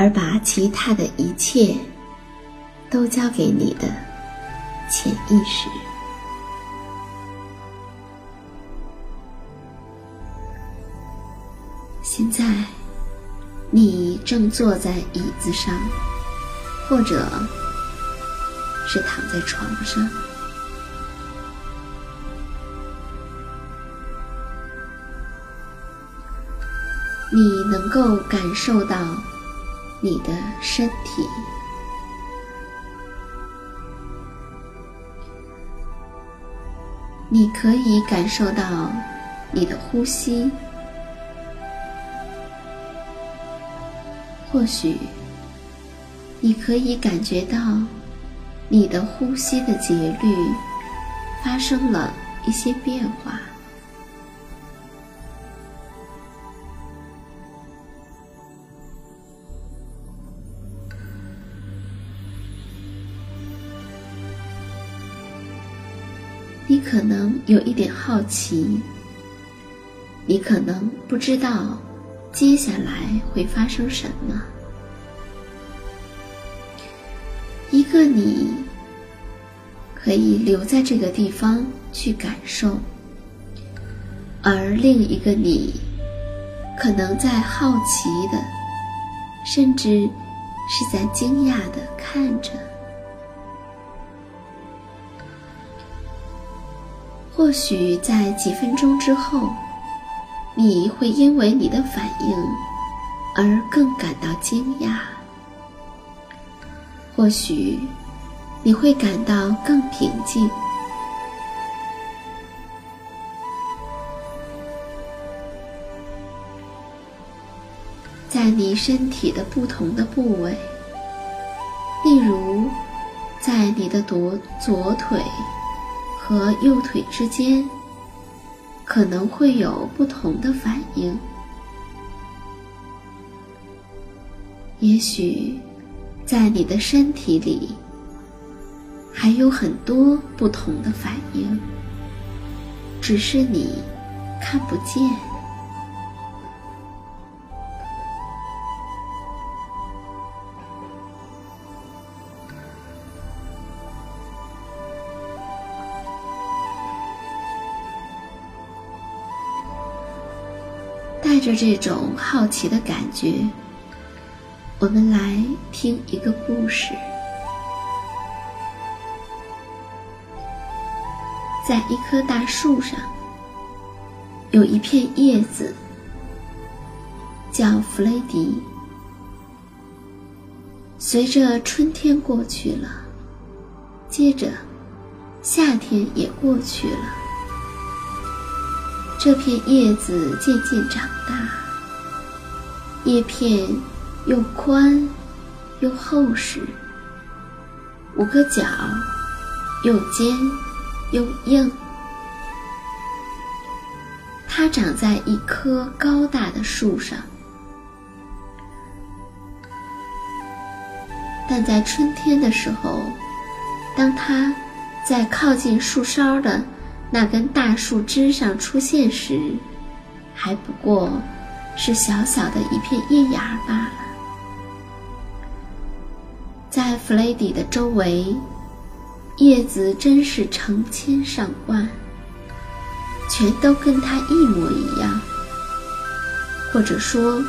而把其他的一切都交给你的潜意识。现在，你正坐在椅子上，或者是躺在床上，你能够感受到。你的身体，你可以感受到你的呼吸。或许，你可以感觉到你的呼吸的节律发生了一些变化。可能有一点好奇，你可能不知道接下来会发生什么。一个你可以留在这个地方去感受，而另一个你可能在好奇的，甚至是在惊讶的看着。或许在几分钟之后，你会因为你的反应而更感到惊讶；或许你会感到更平静。在你身体的不同的部位，例如在你的左左腿。和右腿之间可能会有不同的反应，也许在你的身体里还有很多不同的反应，只是你看不见。着这种好奇的感觉，我们来听一个故事。在一棵大树上，有一片叶子，叫弗雷迪。随着春天过去了，接着夏天也过去了。这片叶子渐渐长大，叶片又宽又厚实，五个角又尖又硬。它长在一棵高大的树上，但在春天的时候，当它在靠近树梢的。那根大树枝上出现时，还不过是小小的一片叶芽罢了。在弗雷迪的周围，叶子真是成千上万，全都跟他一模一样，或者说，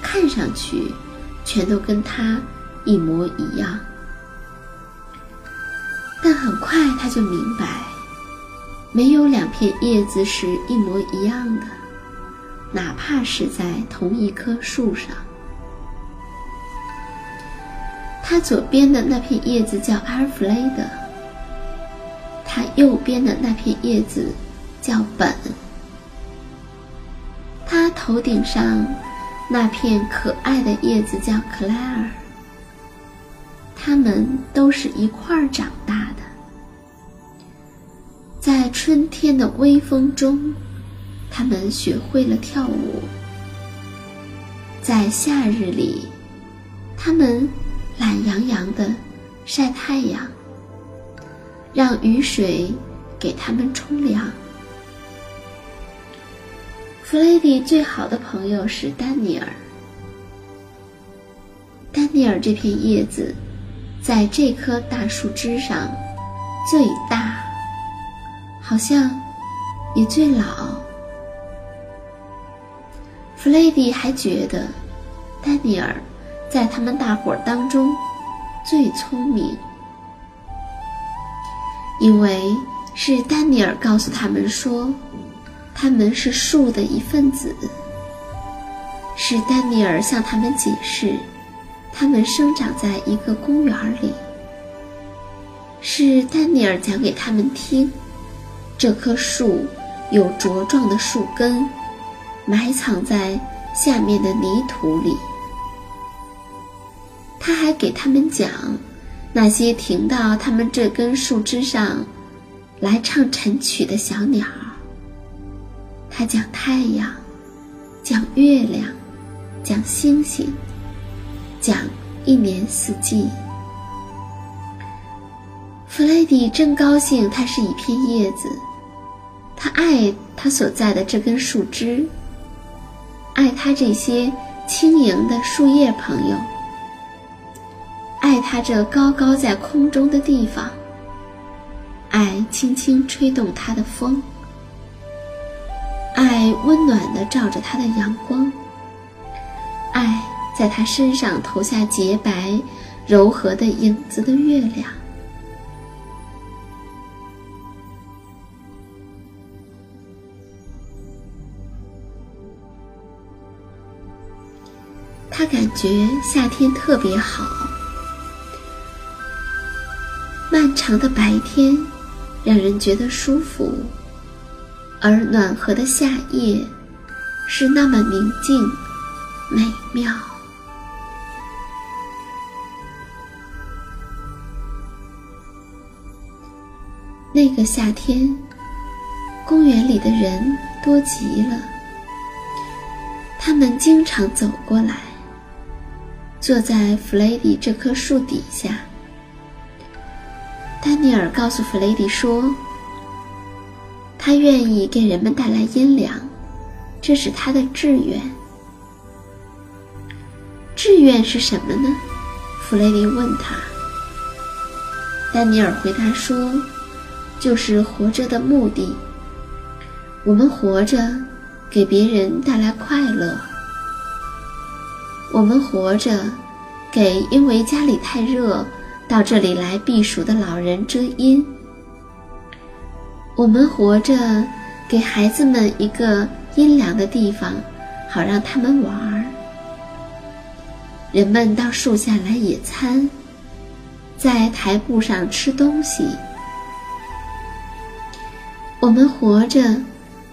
看上去全都跟他一模一样。但很快他就明白。没有两片叶子是一模一样的，哪怕是在同一棵树上。它左边的那片叶子叫阿尔弗雷德，它右边的那片叶子叫本，它头顶上那片可爱的叶子叫克莱尔。它们都是一块儿长大。春天的微风中，他们学会了跳舞；在夏日里，他们懒洋洋地晒太阳，让雨水给他们冲凉。弗雷迪最好的朋友是丹尼尔。丹尼尔这片叶子，在这棵大树枝上最大。好像也最老。弗雷迪还觉得，丹尼尔在他们大伙儿当中最聪明，因为是丹尼尔告诉他们说，他们是树的一份子。是丹尼尔向他们解释，他们生长在一个公园里。是丹尼尔讲给他们听。这棵树有茁壮的树根，埋藏在下面的泥土里。他还给他们讲那些停到他们这根树枝上来唱晨曲的小鸟。他讲太阳，讲月亮，讲星星，讲一年四季。弗雷迪真高兴，它是一片叶子。他爱他所在的这根树枝，爱他这些轻盈的树叶朋友，爱他这高高在空中的地方，爱轻轻吹动它的风，爱温暖的照着它的阳光，爱在他身上投下洁白、柔和的影子的月亮。觉夏天特别好，漫长的白天让人觉得舒服，而暖和的夏夜是那么宁静美妙。那个夏天，公园里的人多极了，他们经常走过来。坐在弗雷迪这棵树底下，丹尼尔告诉弗雷迪说：“他愿意给人们带来阴凉，这是他的志愿。志愿是什么呢？”弗雷迪问他。丹尼尔回答说：“就是活着的目的。我们活着，给别人带来快乐。我们活着，给因为家里太热到这里来避暑的老人遮阴。我们活着，给孩子们一个阴凉的地方，好让他们玩儿。人们到树下来野餐，在台布上吃东西。我们活着，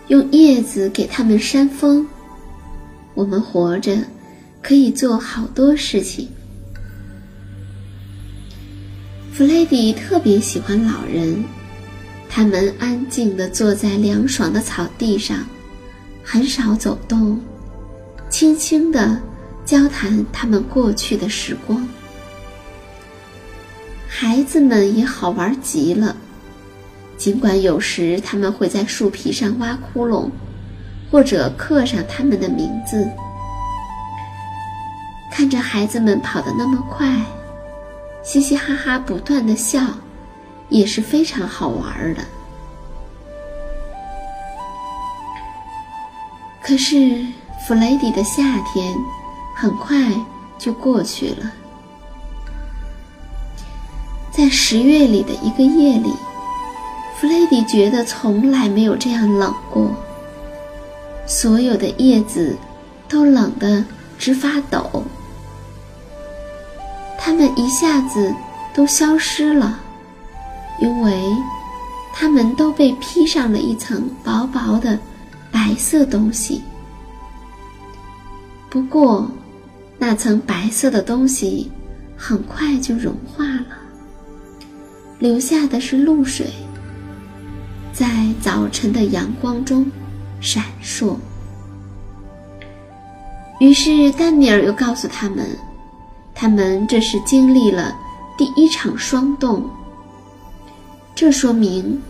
用叶子给他们扇风。我们活着，可以做好多事情。弗雷迪特别喜欢老人，他们安静地坐在凉爽的草地上，很少走动，轻轻地交谈他们过去的时光。孩子们也好玩极了。尽管有时他们会在树皮上挖窟窿，或者刻上他们的名字，看着孩子们跑得那么快，嘻嘻哈哈不断的笑，也是非常好玩的。可是弗雷迪的夏天很快就过去了，在十月里的一个夜里。弗雷迪觉得从来没有这样冷过。所有的叶子都冷得直发抖，它们一下子都消失了，因为它们都被披上了一层薄薄的白色东西。不过，那层白色的东西很快就融化了，留下的是露水。在早晨的阳光中闪烁。于是丹尼尔又告诉他们，他们这是经历了第一场霜冻。这说明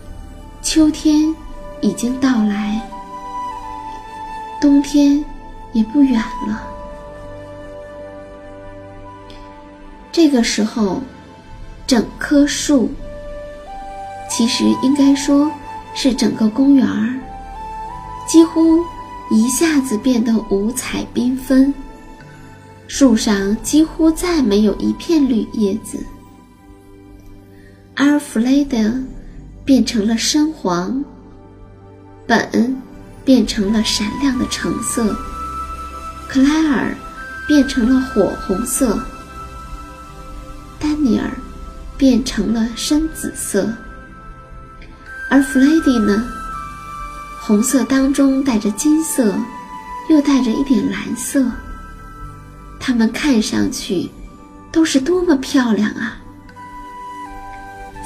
秋天已经到来，冬天也不远了。这个时候，整棵树，其实应该说。是整个公园儿，几乎一下子变得五彩缤纷。树上几乎再没有一片绿叶子。阿尔弗雷德变成了深黄，本变成了闪亮的橙色，克莱尔变成了火红色，丹尼尔变成了深紫色。而弗雷迪呢？红色当中带着金色，又带着一点蓝色。它们看上去都是多么漂亮啊！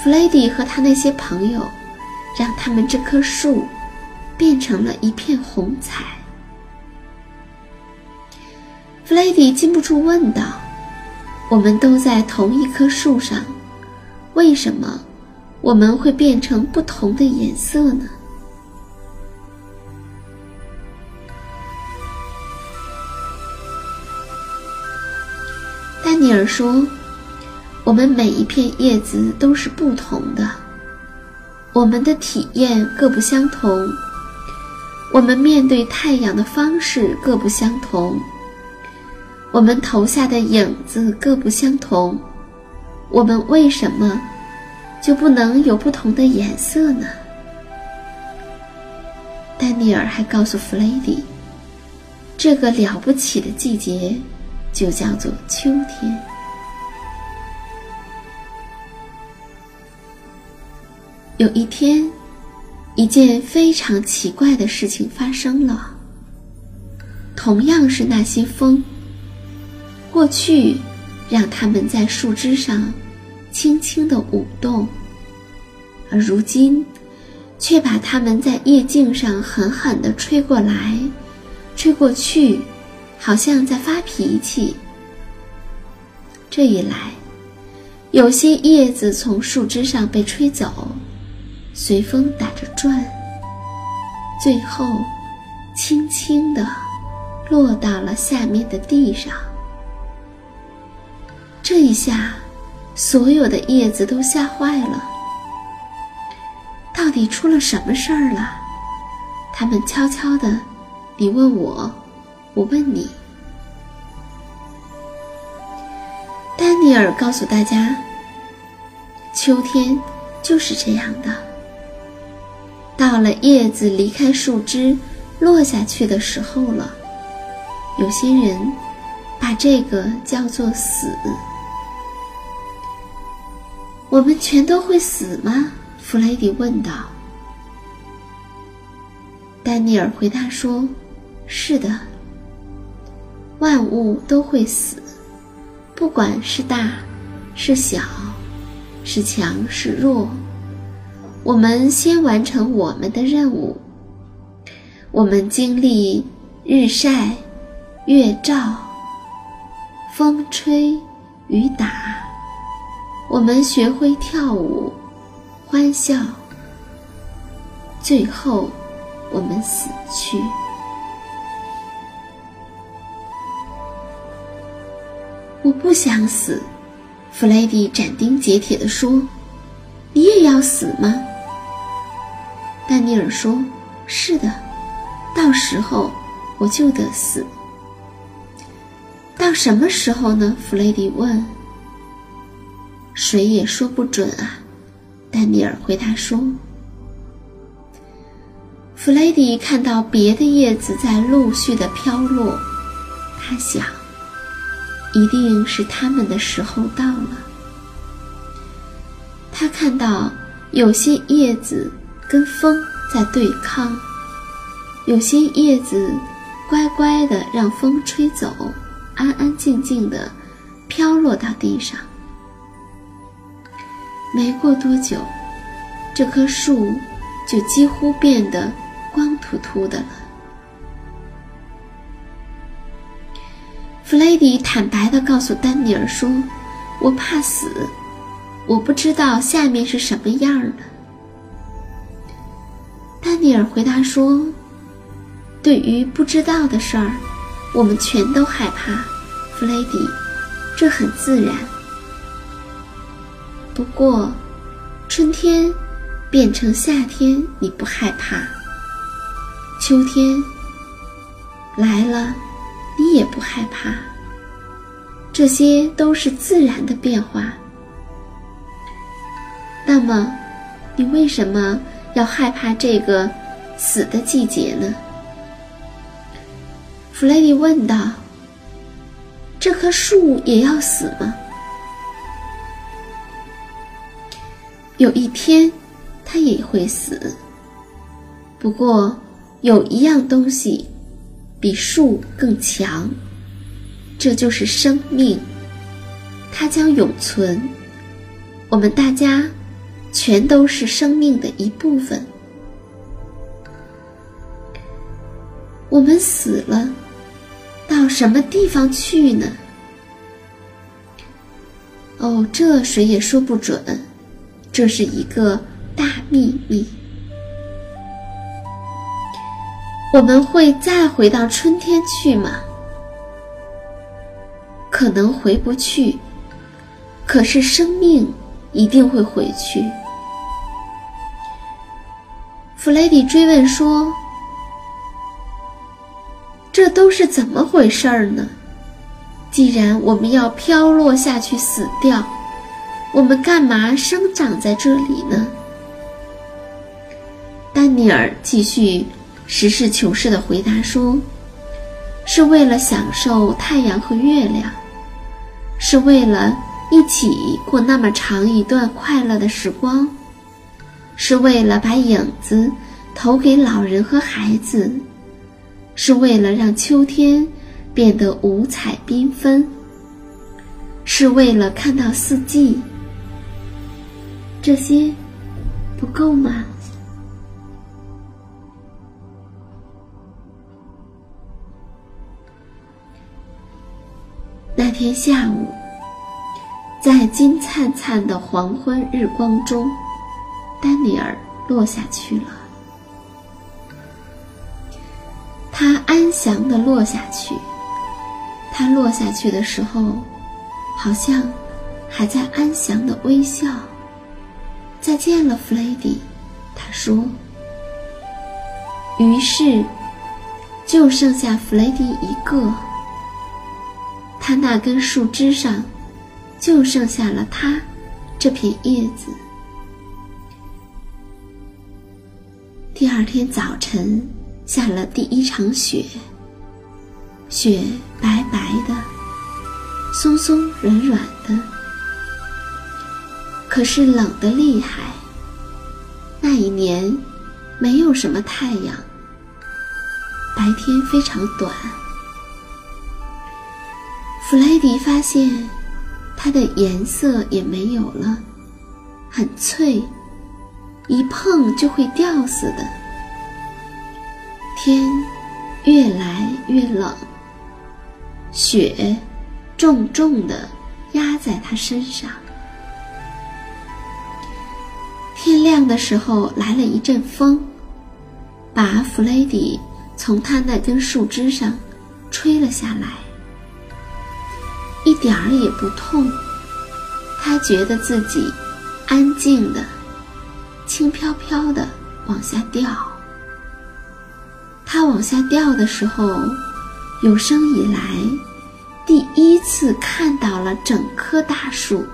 弗雷迪和他那些朋友，让他们这棵树变成了一片红彩。弗雷迪禁不住问道：“我们都在同一棵树上，为什么？”我们会变成不同的颜色呢。尼尔说：“我们每一片叶子都是不同的，我们的体验各不相同，我们面对太阳的方式各不相同，我们投下的影子各不相同，我们为什么？”就不能有不同的颜色呢？丹尼尔还告诉弗雷迪，这个了不起的季节就叫做秋天。有一天，一件非常奇怪的事情发生了。同样是那些风，过去让他们在树枝上。轻轻的舞动，而如今，却把它们在叶茎上狠狠地吹过来，吹过去，好像在发脾气。这一来，有些叶子从树枝上被吹走，随风打着转，最后，轻轻地落到了下面的地上。这一下。所有的叶子都吓坏了。到底出了什么事儿了？他们悄悄地你问我，我问你。丹尼尔告诉大家，秋天就是这样的。到了叶子离开树枝落下去的时候了，有些人把这个叫做死。我们全都会死吗？弗雷迪问道。丹尼尔回答说：“是的，万物都会死，不管是大是小，是强是弱。我们先完成我们的任务。我们经历日晒、月照、风吹雨打。我们学会跳舞、欢笑，最后。”我们死去。我不想死，弗雷迪斩钉截铁地说：“你也要死吗？”丹尼尔说：“是的，到时候我就得死。”到什么时候呢？弗雷迪问。“谁也说不准啊。”丹尼尔回答说。弗雷迪看到别的叶子在陆续的飘落，他想，一定是他们的时候到了。他看到有些叶子跟风在对抗，有些叶子乖乖的让风吹走，安安静静的飘落到地上。没过多久，这棵树就几乎变得。光秃秃的了。弗雷迪坦白的告诉丹尼尔说：“我怕死，我不知道下面是什么样的。”丹尼尔回答说：“对于不知道的事儿，我们全都害怕。弗雷迪，这很自然。不过，春天变成夏天，你不害怕。”秋天来了，你也不害怕。这些都是自然的变化。那么，你为什么要害怕这个死的季节呢？弗雷迪问道。这棵树也要死吗？有一天，它也会死。不过。有一样东西比树更强，这就是生命，它将永存。我们大家全都是生命的一部分。我们死了，到什么地方去呢？哦，这谁也说不准，这是一个大秘密。我们会再回到春天去吗？可能回不去，可是生命一定会回去。弗雷迪追问说：“这都是怎么回事儿呢？既然我们要飘落下去死掉，我们干嘛生长在这里呢？”丹尼尔继续。实事求是的回答说：“是为了享受太阳和月亮，是为了一起过那么长一段快乐的时光，是为了把影子投给老人和孩子，是为了让秋天变得五彩缤纷，是为了看到四季。这些不够吗？”天下午，在金灿灿的黄昏日光中，丹尼尔落下去了。他安详地落下去。他落下去的时候，好像还在安详地微笑。再见了，弗雷迪，他说。于是，就剩下弗雷迪一个。他那根树枝上，就剩下了他这片叶子。第二天早晨，下了第一场雪。雪白白的，松松软软的，可是冷得厉害。那一年，没有什么太阳，白天非常短。弗雷迪发现，它的颜色也没有了，很脆，一碰就会掉似的。天越来越冷。雪重重的压在他身上。天亮的时候，来了一阵风，把弗雷迪从他那根树枝上吹了下来，一点儿也不痛。他觉得自己安静的、轻飘飘的往下掉。他往下掉的时候。有生以来，第一次看到了整棵大树。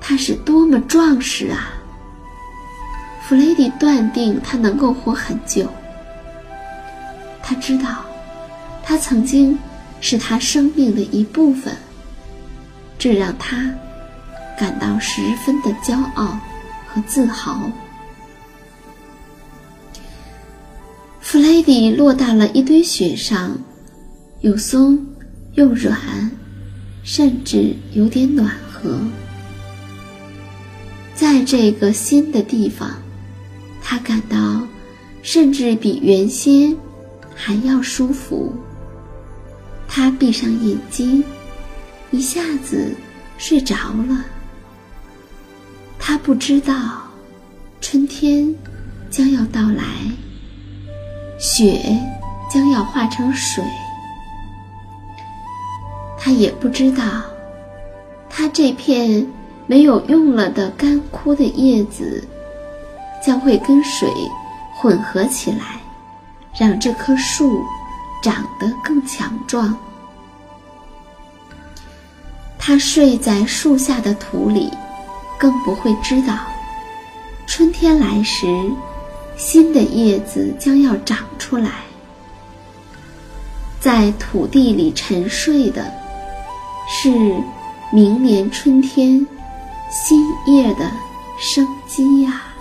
它是多么壮实啊！弗雷迪断定他能够活很久。他知道，他曾经是他生命的一部分，这让他感到十分的骄傲和自豪。弗雷迪落到了一堆雪上，又松又软，甚至有点暖和。在这个新的地方，他感到甚至比原先还要舒服。他闭上眼睛，一下子睡着了。他不知道春天将要到来。雪将要化成水，他也不知道，他这片没有用了的干枯的叶子，将会跟水混合起来，让这棵树长得更强壮。他睡在树下的土里，更不会知道，春天来时。新的叶子将要长出来，在土地里沉睡的，是明年春天新叶的生机呀。